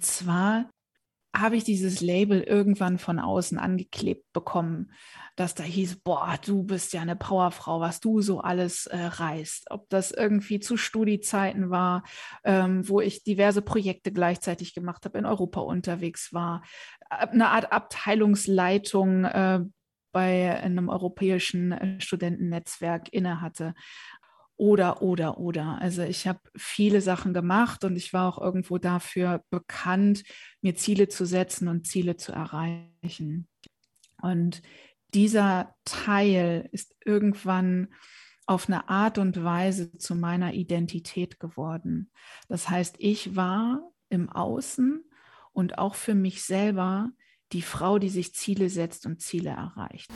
zwar habe ich dieses Label irgendwann von außen angeklebt bekommen, dass da hieß, boah, du bist ja eine Powerfrau, was du so alles äh, reißt. Ob das irgendwie zu Studiezeiten war, ähm, wo ich diverse Projekte gleichzeitig gemacht habe, in Europa unterwegs war, eine Art Abteilungsleitung äh, bei einem europäischen äh, Studentennetzwerk innehatte oder, oder, oder. Also ich habe viele Sachen gemacht und ich war auch irgendwo dafür bekannt, mir Ziele zu setzen und Ziele zu erreichen. Und dieser Teil ist irgendwann auf eine Art und Weise zu meiner Identität geworden. Das heißt, ich war im Außen und auch für mich selber die Frau, die sich Ziele setzt und Ziele erreicht.